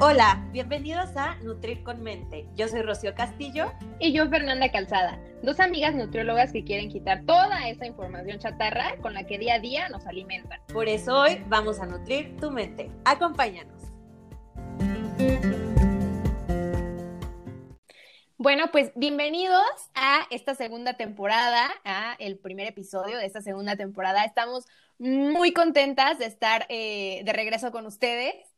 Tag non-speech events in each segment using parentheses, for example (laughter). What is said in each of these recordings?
Hola, bienvenidos a Nutrir con Mente. Yo soy Rocío Castillo. Y yo Fernanda Calzada, dos amigas nutriólogas que quieren quitar toda esa información chatarra con la que día a día nos alimentan. Por eso hoy vamos a nutrir tu mente. Acompáñanos. Bueno, pues bienvenidos a esta segunda temporada, a el primer episodio de esta segunda temporada. Estamos muy contentas de estar eh, de regreso con ustedes.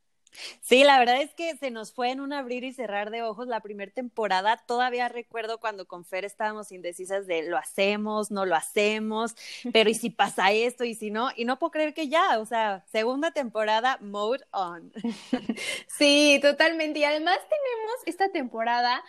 Sí, la verdad es que se nos fue en un abrir y cerrar de ojos la primera temporada. Todavía recuerdo cuando con Fer estábamos indecisas de lo hacemos, no lo hacemos, (laughs) pero ¿y si pasa esto y si no? Y no puedo creer que ya, o sea, segunda temporada, mode on. (laughs) Sí, totalmente. Y además tenemos esta temporada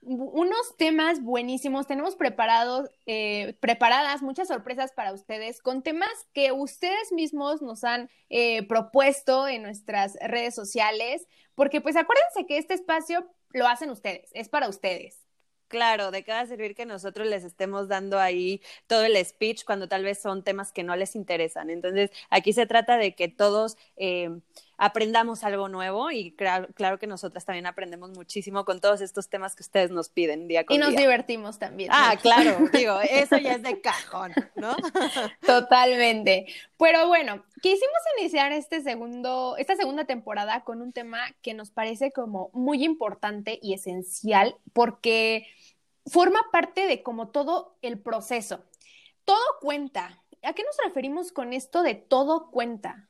unos temas buenísimos. Tenemos preparados, eh, preparadas muchas sorpresas para ustedes con temas que ustedes mismos nos han eh, propuesto en nuestras redes sociales, porque pues acuérdense que este espacio lo hacen ustedes, es para ustedes. Claro, de qué va a servir que nosotros les estemos dando ahí todo el speech cuando tal vez son temas que no les interesan. Entonces, aquí se trata de que todos eh, aprendamos algo nuevo y claro, claro, que nosotras también aprendemos muchísimo con todos estos temas que ustedes nos piden día con día. Y nos divertimos también. Ah, claro, (laughs) digo, eso ya es de cajón, ¿no? (laughs) Totalmente. Pero bueno, quisimos iniciar este segundo, esta segunda temporada con un tema que nos parece como muy importante y esencial porque forma parte de como todo el proceso. Todo cuenta. ¿A qué nos referimos con esto de todo cuenta?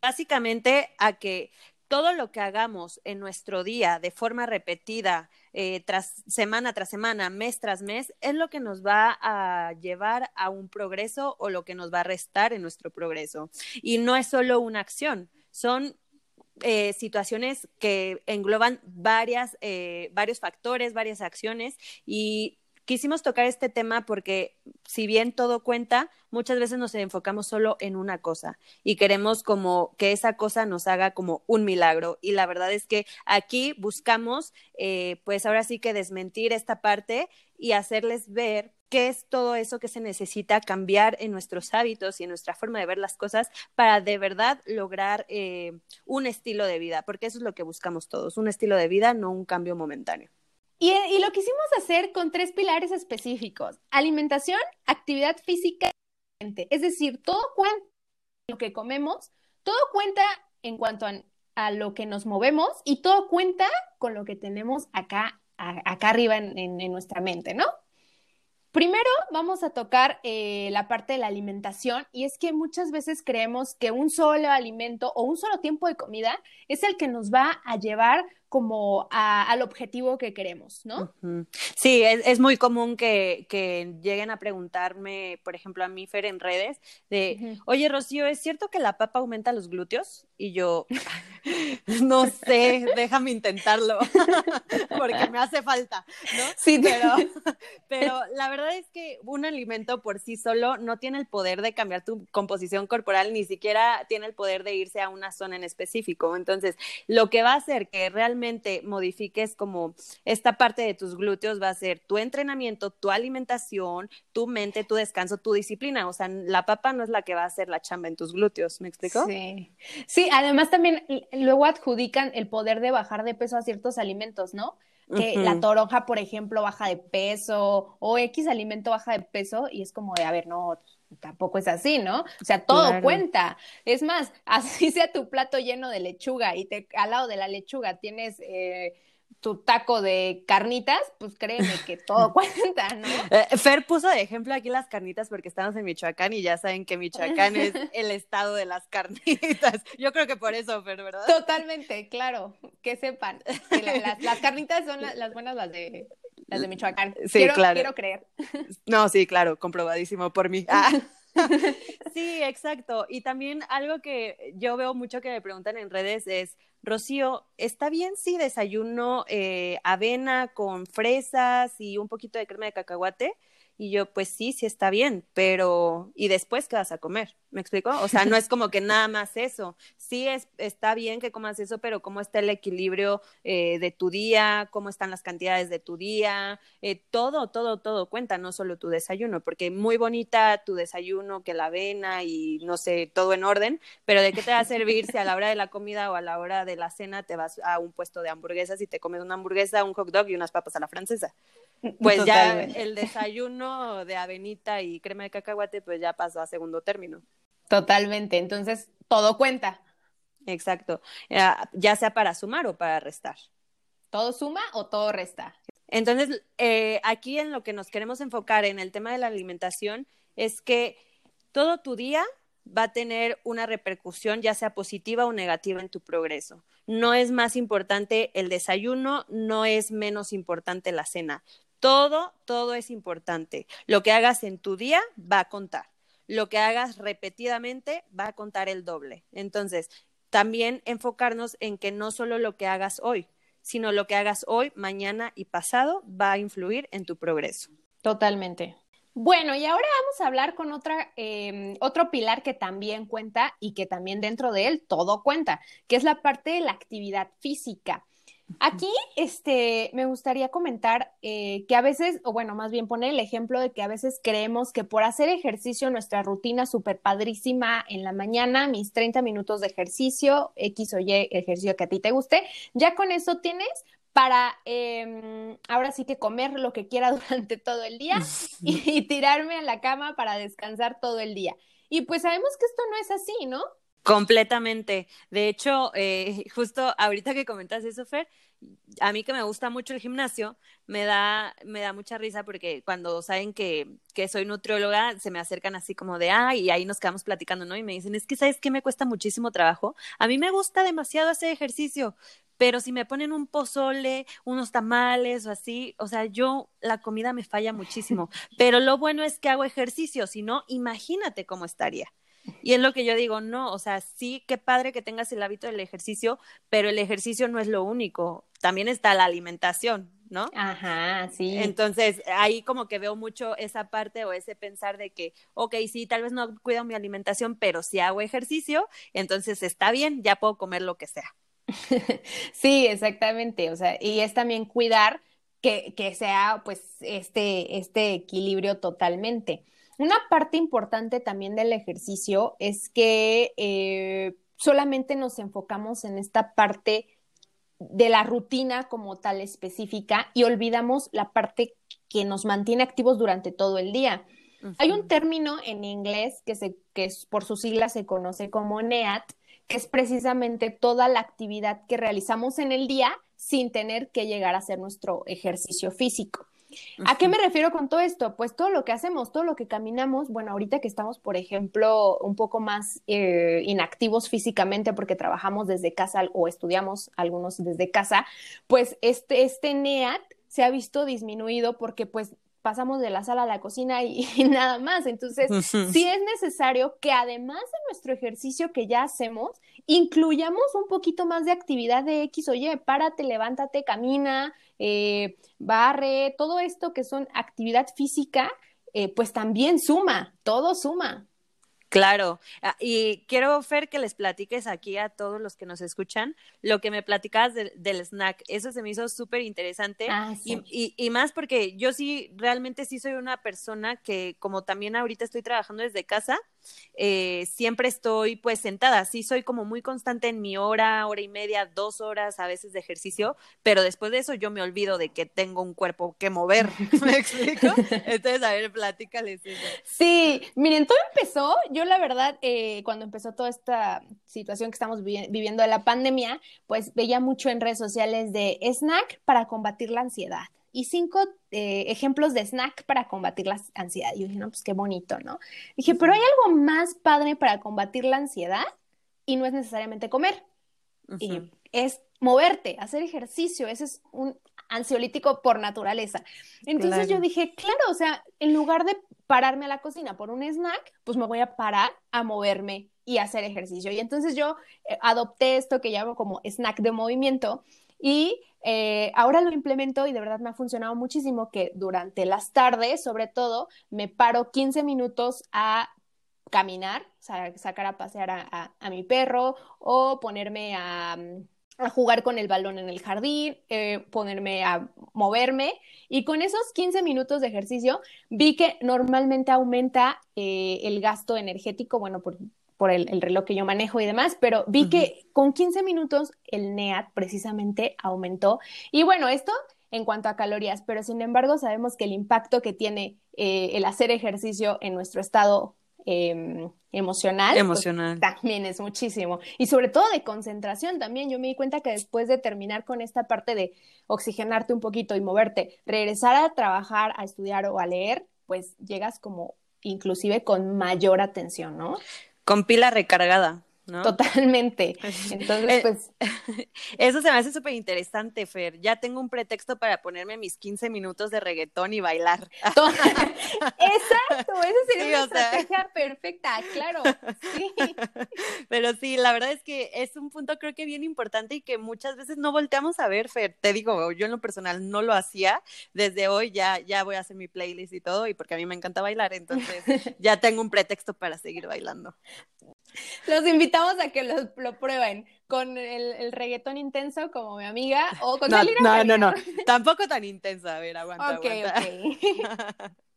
Básicamente a que todo lo que hagamos en nuestro día de forma repetida, eh, tras semana tras semana, mes tras mes, es lo que nos va a llevar a un progreso o lo que nos va a restar en nuestro progreso. Y no es solo una acción, son eh, situaciones que engloban varias, eh, varios factores, varias acciones y quisimos tocar este tema porque si bien todo cuenta, muchas veces nos enfocamos solo en una cosa y queremos como que esa cosa nos haga como un milagro. Y la verdad es que aquí buscamos, eh, pues ahora sí que desmentir esta parte y hacerles ver qué es todo eso que se necesita cambiar en nuestros hábitos y en nuestra forma de ver las cosas para de verdad lograr eh, un estilo de vida, porque eso es lo que buscamos todos, un estilo de vida, no un cambio momentáneo. Y, y lo quisimos hacer con tres pilares específicos, alimentación, actividad física, es decir, todo cuenta lo que comemos, todo cuenta en cuanto a, lo que nos movemos y todo cuenta con lo que tenemos acá, a, acá arriba en nuestra mente, ¿no? Primero vamos a tocar eh, la parte de la alimentación y es que muchas veces creemos que un solo alimento o un solo tiempo de comida es el que nos va a llevar como a, al objetivo que queremos, ¿no? Uh -huh. Sí, es, es muy común que, que, lleguen a preguntarme, por ejemplo, a mí, Fer, en redes, de, uh -huh. oye, Rocío, ¿es cierto que la papa aumenta los glúteos? Y yo, (laughs) no sé, déjame intentarlo, (laughs) porque me hace falta, ¿no? Sí, pero, (laughs) pero la verdad es que un alimento por sí solo no tiene el poder de cambiar tu composición corporal, ni siquiera tiene el poder de irse a una zona en específico. Entonces, lo que va a hacer que realmente modifiques como esta parte de tus glúteos va a ser tu entrenamiento, tu alimentación, tu mente, tu descanso, tu disciplina. O sea, la papa no es la que va a hacer la chamba en tus glúteos, ¿me explico? Sí. Sí, además también luego adjudican el poder de bajar de peso a ciertos alimentos, ¿no? Que uh -huh. la toronja, por ejemplo, baja de peso o X alimento baja de peso y es como de, a ver, no, tampoco es así, ¿no? O sea, todo claro. cuenta. Es más, (laughs) así sea tu plato lleno de lechuga y te, al lado de la lechuga tienes eh, tu taco de carnitas, pues créeme que todo (laughs) cuenta, ¿no? Eh, Fer puso de ejemplo aquí las carnitas porque estamos en Michoacán y ya saben que Michoacán es (laughs) el estado de las carnitas. (laughs) Yo creo que por eso, Fer, ¿verdad? Totalmente, claro, que sepan. Que la, las, las, carnitas son la, las buenas, las de las de Michoacán. Sí, quiero, claro. Quiero creer. No, sí, claro, comprobadísimo por mí. Ah. sí, exacto. Y también algo que yo veo mucho que me preguntan en redes es, Rocío, ¿está bien si desayuno eh, avena con fresas y un poquito de crema de cacahuate? Y yo, pues sí, sí está bien, pero ¿y después qué vas a comer? ¿Me explico? O sea, no es como que nada más eso. Sí es, está bien que comas eso, pero ¿cómo está el equilibrio eh, de tu día? ¿Cómo están las cantidades de tu día? Eh, todo, todo, todo cuenta, no solo tu desayuno, porque muy bonita tu desayuno, que la avena y no sé, todo en orden, pero ¿de qué te va a servir si a la hora de la comida o a la hora de la cena te vas a un puesto de hamburguesas y te comes una hamburguesa, un hot dog y unas papas a la francesa? Pues ya el desayuno de avenita y crema de cacahuate, pues ya pasó a segundo término. Totalmente. Entonces, todo cuenta. Exacto. Ya sea para sumar o para restar. ¿Todo suma o todo resta? Entonces, eh, aquí en lo que nos queremos enfocar en el tema de la alimentación es que todo tu día va a tener una repercusión, ya sea positiva o negativa, en tu progreso. No es más importante el desayuno, no es menos importante la cena. Todo, todo es importante. Lo que hagas en tu día va a contar. Lo que hagas repetidamente va a contar el doble. Entonces, también enfocarnos en que no solo lo que hagas hoy, sino lo que hagas hoy, mañana y pasado va a influir en tu progreso. Totalmente. Bueno, y ahora vamos a hablar con otra, em, otro pilar que también cuenta y que también dentro de él todo cuenta, que es la parte de la actividad física. Aquí, este, me gustaría comentar eh, que a veces, o bueno, más bien poner el ejemplo de que a veces creemos que por hacer ejercicio, nuestra rutina súper padrísima en la mañana, mis 30 minutos de ejercicio, X o Y ejercicio que a ti te guste, ya con eso tienes para em, ahora sí que comer lo que quiera (laughs) durante todo el día (laughs) y, tirarme a la cama para descansar todo el día. Y pues sabemos que esto no es así, ¿no? Completamente. De hecho, eh, (laughs) justo ahorita que comentas eso, Fer, a mí que me gusta mucho el gimnasio, me da, me da mucha risa porque cuando saben que, que soy nutrióloga, se me acercan así como de, ah, y ahí nos quedamos platicando, ¿no? Y me dicen, es que, ¿sabes qué me cuesta muchísimo trabajo? A mí me gusta demasiado hacer ejercicio, pero si me ponen un pozole, unos tamales o así, o sea, yo la comida me falla muchísimo, (laughs) pero lo bueno es que hago ejercicio, si no, imagínate cómo estaría. Y es lo que yo digo, no, o sea, sí, qué padre que tengas el hábito del ejercicio, pero el ejercicio no es lo único, también está la alimentación, ¿no? Ajá, sí. Entonces, ahí como que veo mucho esa parte o ese pensar de que, ok, sí, tal vez no cuido mi alimentación, pero si hago ejercicio, entonces está bien, ya puedo comer lo que sea. (laughs) sí, exactamente, o sea, y es también cuidar que, que sea pues este, este equilibrio totalmente. Una parte importante también del ejercicio es que eh, solamente nos enfocamos en esta parte de la rutina como tal específica y olvidamos la parte que nos mantiene activos durante todo el día. Hay un término en inglés que, se, que por sus siglas se conoce como NEAT, que es precisamente toda la actividad que realizamos en el día sin tener que llegar a hacer nuestro ejercicio físico. ¿A qué me refiero con todo esto? Pues todo lo que hacemos, todo lo que caminamos, bueno, ahorita que estamos, por ejemplo, un poco más eh, inactivos físicamente porque trabajamos desde casa o estudiamos algunos desde casa, pues este, este NEAT se ha visto disminuido porque pues pasamos de la sala a la cocina y, (laughs) nada más. Entonces, sí es necesario que además de nuestro ejercicio que ya hacemos, incluyamos un poquito más de actividad de X o Y, párate, levántate, camina, eh, barre, todo esto que son actividad física, eh, pues también suma, todo suma. Claro, ah, y quiero, Fer, que les platiques aquí a todos los que nos escuchan lo que me platicabas del snack. Eso se me hizo súper interesante ah, y, y, más porque yo sí, realmente sí soy una persona que como también ahorita estoy trabajando desde casa, eh, siempre estoy pues sentada. Sí soy como muy constante en mi hora, hora y media, dos horas a veces de ejercicio, pero después de eso yo me olvido de que tengo un cuerpo que mover. (laughs) ¿Me explico? Entonces, a ver, platícales eso. Sí, miren, todo empezó yo la verdad, eh, cuando empezó toda esta situación que estamos viviendo de la pandemia, pues veía mucho en redes sociales de snack para combatir la ansiedad y cinco eh, ejemplos de snack para combatir la ansiedad. Y yo dije, no, pues qué bonito, ¿no? Dije, pero hay algo más padre para combatir la ansiedad y no es necesariamente comer. Y es moverte, hacer ejercicio. Ese es un ansiolítico por naturaleza. Entonces yo dije, claro, o sea, en lugar de pararme a la cocina por un snack, pues me voy a parar a moverme y hacer ejercicio. Y entonces yo eh, adopté esto que llamo como snack de movimiento y eh, ahora lo implemento y de verdad me ha funcionado muchísimo que durante las tardes, sobre todo, me paro 15 minutos a caminar, sacar a pasear a, mi perro o ponerme a, jugar con el balón en el jardín, eh, ponerme a moverme. Y con esos 15 minutos de ejercicio vi que normalmente aumenta eh, el gasto energético, bueno, por, por el, reloj que yo manejo y demás, pero vi que con 15 minutos el NEAT precisamente aumentó. Y bueno, esto en cuanto a calorías, pero sin embargo sabemos que el impacto que tiene eh, el hacer ejercicio en nuestro estado em, emocional, pues, emocional. también es muchísimo. Y sobre todo de concentración también. Yo me di cuenta que después de terminar con esta parte de oxigenarte un poquito y moverte, regresar a trabajar, a estudiar o a leer, pues llegas como inclusive con mayor atención, ¿no? Con pila recargada. Totalmente. (laughs) Entonces, eh, pues. (laughs) Eso se me hace súper interesante, Fer. Ya tengo un pretexto para ponerme mis 15 minutos de reggaetón y bailar. (laughs) Exacto, esa sería una estrategia perfecta, claro. Sí. Pero sí, la verdad es que es un punto creo que bien importante y que muchas veces no volteamos a ver, Fer. Te digo, yo en lo personal no lo hacía. Desde hoy ya, ya voy a hacer mi playlist y todo, y porque a mí me encanta bailar, entonces ya tengo un pretexto para seguir bailando. Los invitamos a que lo, lo prueben con el, el, reggaetón intenso como mi amiga o con no, no, no, no, (laughs) tampoco tan intenso. A ver, aguanta, Ok, ok. (laughs)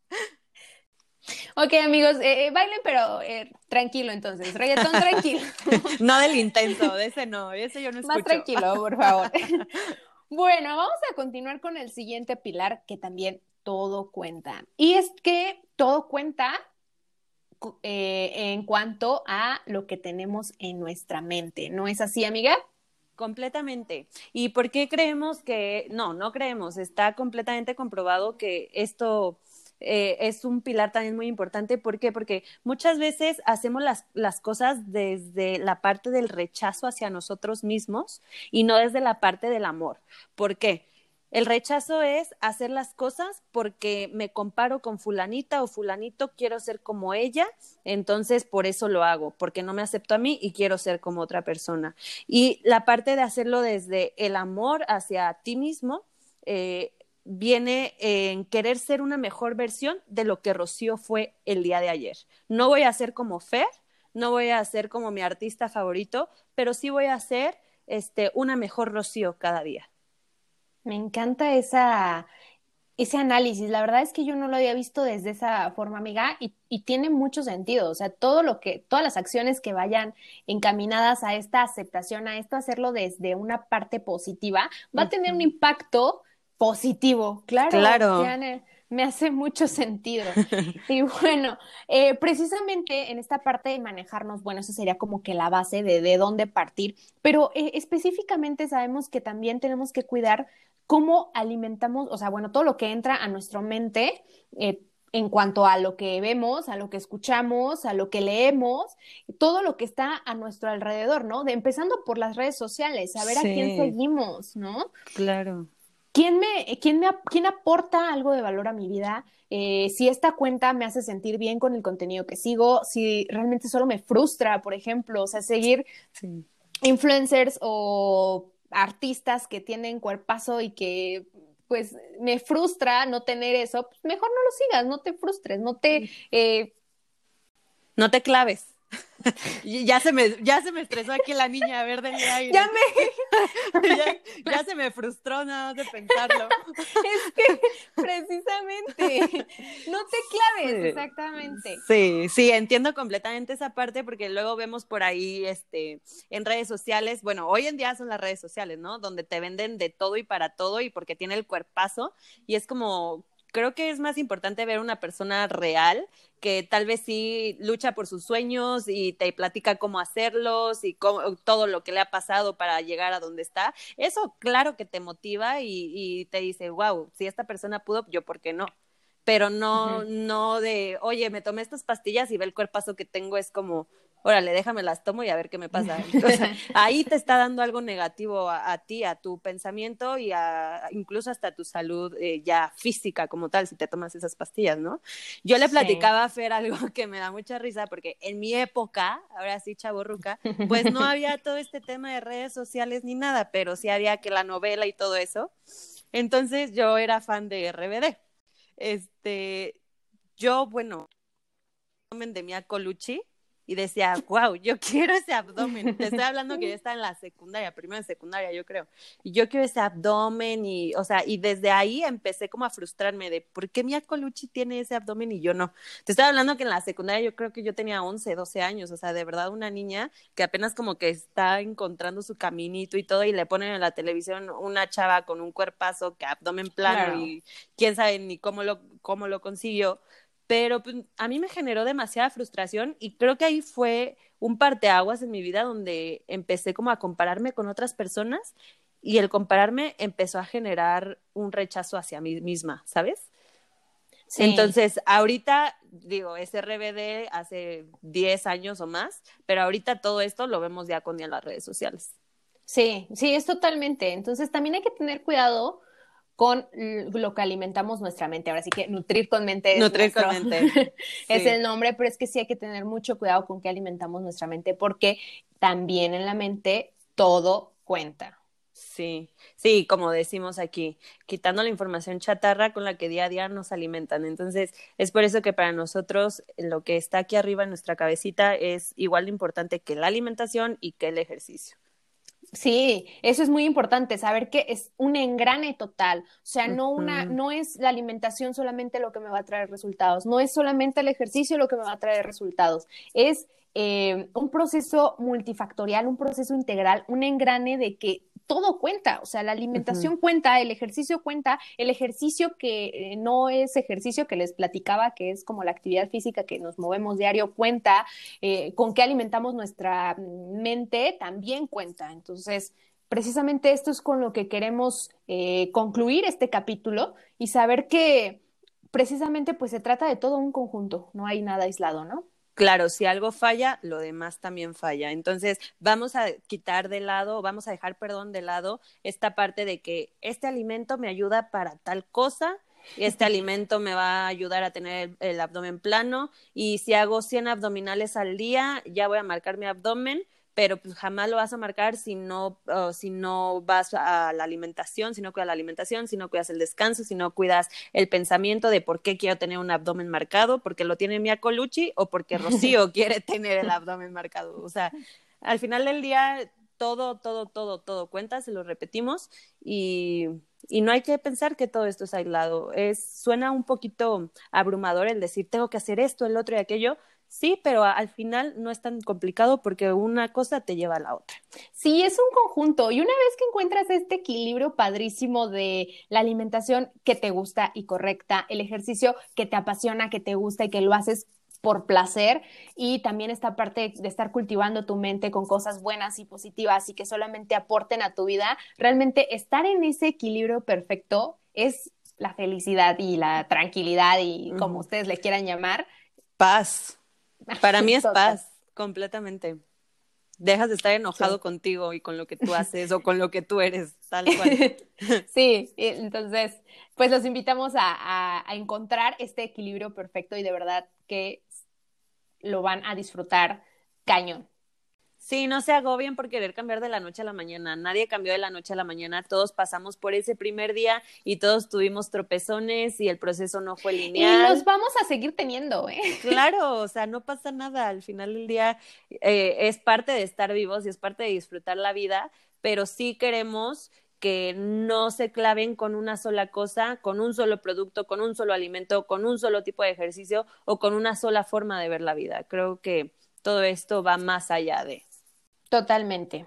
Ok, amigos, eh, eh, bailen, pero eh, tranquilo entonces, reggaetón tranquilo. (laughs) no del intenso, de ese no, ese yo no escucho. Más tranquilo, por favor. bueno, vamos a continuar con el siguiente pilar que también todo cuenta. Y es que todo cuenta eh, en cuanto a lo que tenemos en nuestra mente. ¿No es así, amiga? Completamente. ¿Y por qué creemos que, no, no creemos, está completamente comprobado que esto eh, es un pilar también muy importante. ¿Por qué? Porque muchas veces hacemos las, las cosas desde la parte del rechazo hacia nosotros mismos y no desde la parte del amor. ¿Por qué? El rechazo es hacer las cosas porque me comparo con fulanita o fulanito, quiero ser como ella, entonces por eso lo hago, porque no me acepto a mí y quiero ser como otra persona. Y la parte de hacerlo desde el amor hacia ti mismo eh, viene en querer ser una mejor versión de lo que Rocío fue el día de ayer. No voy a ser como Fer, no voy a ser como mi artista favorito, pero sí voy a ser este, una mejor Rocío cada día. Me encanta esa, ese análisis. La verdad es que yo no lo había visto desde esa forma, amiga, y, y, tiene mucho sentido. O sea, todo lo que, todas las acciones que vayan encaminadas a esta aceptación, a esto, hacerlo desde una parte positiva, va a tener un impacto positivo. Claro. Claro me hace mucho sentido. (laughs) y bueno, eh, precisamente en esta parte de manejarnos, bueno, eso sería como que la base de, de dónde partir, pero eh, específicamente sabemos que también tenemos que cuidar cómo alimentamos, o sea, bueno, todo lo que entra a nuestra mente. Eh, en cuanto a lo que vemos, a lo que escuchamos, a lo que leemos, todo lo que está a nuestro alrededor, ¿no? De empezando por las redes sociales, a ver a quién seguimos, ¿no? Claro. ¿quién me, quién me quién aporta algo de valor a mi vida? Eh, si esta cuenta me hace sentir bien con el contenido que sigo, si realmente solo me frustra, por ejemplo, o sea, seguir influencers o artistas que tienen cuerpazo y que pues me frustra no tener eso, pues mejor no lo sigas, no te frustres, no te... Eh... No te claves. (laughs) ya se me, ya se me estresó aquí la niña verde en aire. Ya me, (laughs) ya, se me frustró nada de pensarlo. Es que precisamente, no te claves, exactamente. Sí, sí, entiendo completamente esa parte porque luego vemos por ahí, este, en redes sociales, bueno, hoy en día son las redes sociales, ¿no? Donde te venden de todo y para todo y porque tiene el cuerpazo y es como creo que es más importante ver una persona real que tal vez sí lucha por sus sueños y te platica cómo hacerlos y todo lo que le ha pasado para llegar a donde está. Eso claro que te motiva y, te dice, wow, si esta persona pudo, yo por qué no. Pero no, no de, oye, me tomé estas pastillas y ve el cuerpazo que tengo, es como, órale, déjame las tomo y a ver qué me pasa. (laughs) ahí te está dando algo negativo a, ti, a tu pensamiento y a incluso hasta tu salud eh, ya física como tal, si te tomas esas pastillas, ¿no? Yo le platicaba a Fer algo (laughs) que me da mucha risa porque en mi época, ahora sí, chaborruca, pues no había todo este tema de redes sociales ni nada, pero sí había que la novela y todo eso. Entonces yo era fan de RBD. Este, yo, bueno, de Mia Colucci, y decía, wow, yo quiero ese abdomen. Te estoy hablando que ya (laughs) está en la secundaria, primero en secundaria, yo creo. Y yo quiero ese abdomen y, o sea, y desde ahí empecé como a frustrarme de, ¿por qué Mia Colucci tiene ese abdomen y yo no? Te estoy hablando que en la secundaria yo creo que yo tenía 11, 12 años, o sea, de verdad una niña que apenas como que está encontrando su caminito y todo y le ponen en la televisión una chava con un cuerpazo que abdomen plano y quién sabe ni cómo lo, cómo lo consiguió pero pues, a mí me generó demasiada frustración y creo que ahí fue un parteaguas en mi vida donde empecé como a compararme con otras personas y el compararme empezó a generar un rechazo hacia mí misma, ¿sabes? Entonces, ahorita, digo, es RBD hace 10 años o más, pero ahorita todo esto lo vemos ya con las redes sociales. Sí, sí, es totalmente. Entonces, también hay que tener cuidado con lo que alimentamos nuestra mente. Ahora sí que nutrir con mente es, nutrir con mente. (laughs) es el nombre, pero es que sí hay que tener mucho cuidado con qué alimentamos nuestra mente, porque también en la mente todo cuenta. Sí, sí, como decimos aquí, quitando la información chatarra con la que día a día nos alimentan. Entonces, es por eso que para nosotros lo que está aquí arriba en nuestra cabecita es igual de importante que la alimentación y que el ejercicio. Sí, eso es muy importante, saber que es un engrane total, o sea, no una, no es la alimentación solamente lo que me va a traer resultados, no es solamente el ejercicio lo que me va a traer resultados, es eh, un proceso multifactorial, un proceso integral, un engrane de que todo cuenta, o sea, la alimentación cuenta, el ejercicio cuenta, el ejercicio que eh, no es ejercicio que les platicaba, que es como la actividad física que nos movemos diario, cuenta, eh, con qué alimentamos nuestra mente también cuenta. Entonces, precisamente esto es con lo que queremos eh, concluir este capítulo y saber que precisamente pues se trata de todo un conjunto, no hay nada aislado, ¿no? Claro, si algo falla, lo demás también falla. Entonces, vamos a quitar de lado, vamos a dejar, perdón, de lado esta parte de que este alimento me ayuda para tal cosa, este (laughs) alimento me va a ayudar a tener el, abdomen plano y si hago 100 abdominales al día, ya voy a marcar mi abdomen pero pues jamás lo vas a marcar si no, si no vas a la alimentación, si no cuidas la alimentación, si no cuidas el descanso, si no cuidas el pensamiento de por qué quiero tener un abdomen marcado, porque lo tiene Mia Colucci o porque (laughs) Rocío quiere tener el abdomen marcado. O sea, al final del día todo, todo, todo, todo cuenta, se lo repetimos y, y no hay que pensar que todo esto es aislado. Es, suena un poquito abrumador el decir tengo que hacer esto, el otro y aquello, Sí, pero al final no es tan complicado porque una cosa te lleva a la otra. Sí, es un conjunto. Y una vez que encuentras este equilibrio padrísimo de la alimentación que te gusta y correcta, el ejercicio que te apasiona, que te gusta y que lo haces por placer y también esta parte de estar cultivando tu mente con cosas buenas y positivas y que solamente aporten a tu vida, realmente estar en ese equilibrio perfecto es la felicidad y la tranquilidad y como ustedes le quieran llamar. Paz. (laughs) Para mí es paz, completamente. Dejas de estar enojado contigo y con lo que tú haces o (laughs) con lo que tú eres, tal cual. (laughs) sí, entonces, pues los invitamos a, a encontrar este equilibrio perfecto y de verdad que lo van a disfrutar cañón. Sí, no se agobien por querer cambiar de la noche a la mañana. Nadie cambió de la noche a la mañana. Todos pasamos por ese primer día y todos tuvimos tropezones y el proceso no fue lineal. Y los vamos a seguir teniendo, ¿eh? (laughs) Claro, o sea, no pasa nada. Al final del día eh, es parte de estar vivos y es parte de disfrutar la vida, pero sí queremos que no se claven con una sola cosa, con un solo producto, con un solo alimento, con un solo tipo de ejercicio o con una sola forma de ver la vida. Creo que todo esto va más allá de. Totalmente.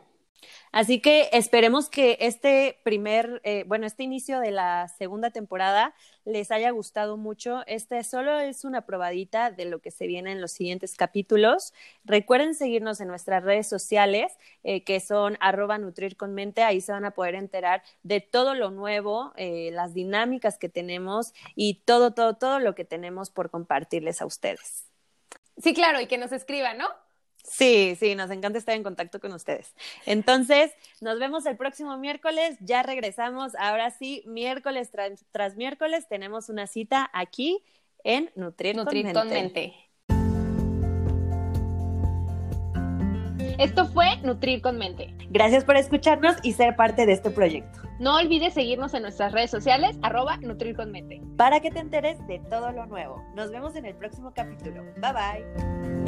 Así que esperemos que este primer, eh, bueno, este inicio de la segunda temporada les haya gustado mucho. Este solo es una probadita de lo que se viene en los siguientes capítulos. Recuerden seguirnos en nuestras redes sociales, eh, que son arroba nutrir con mente. Ahí se van a poder enterar de todo lo nuevo, eh, las dinámicas que tenemos y todo, todo, todo lo que tenemos por compartirles a ustedes. Sí, claro, y que nos escriban, ¿no? Sí, sí, nos encanta estar en contacto con ustedes. Entonces, nos vemos el próximo miércoles. Ya regresamos. Ahora sí, miércoles tras, miércoles tenemos una cita aquí en Nutrir, Nutrir con, mente. Esto fue Nutrir con Mente. Gracias por escucharnos y ser parte de este proyecto. No olvides seguirnos en nuestras redes sociales, arroba Nutrir con Mente. Para que te enteres de todo lo nuevo. Nos vemos en el próximo capítulo. Bye bye.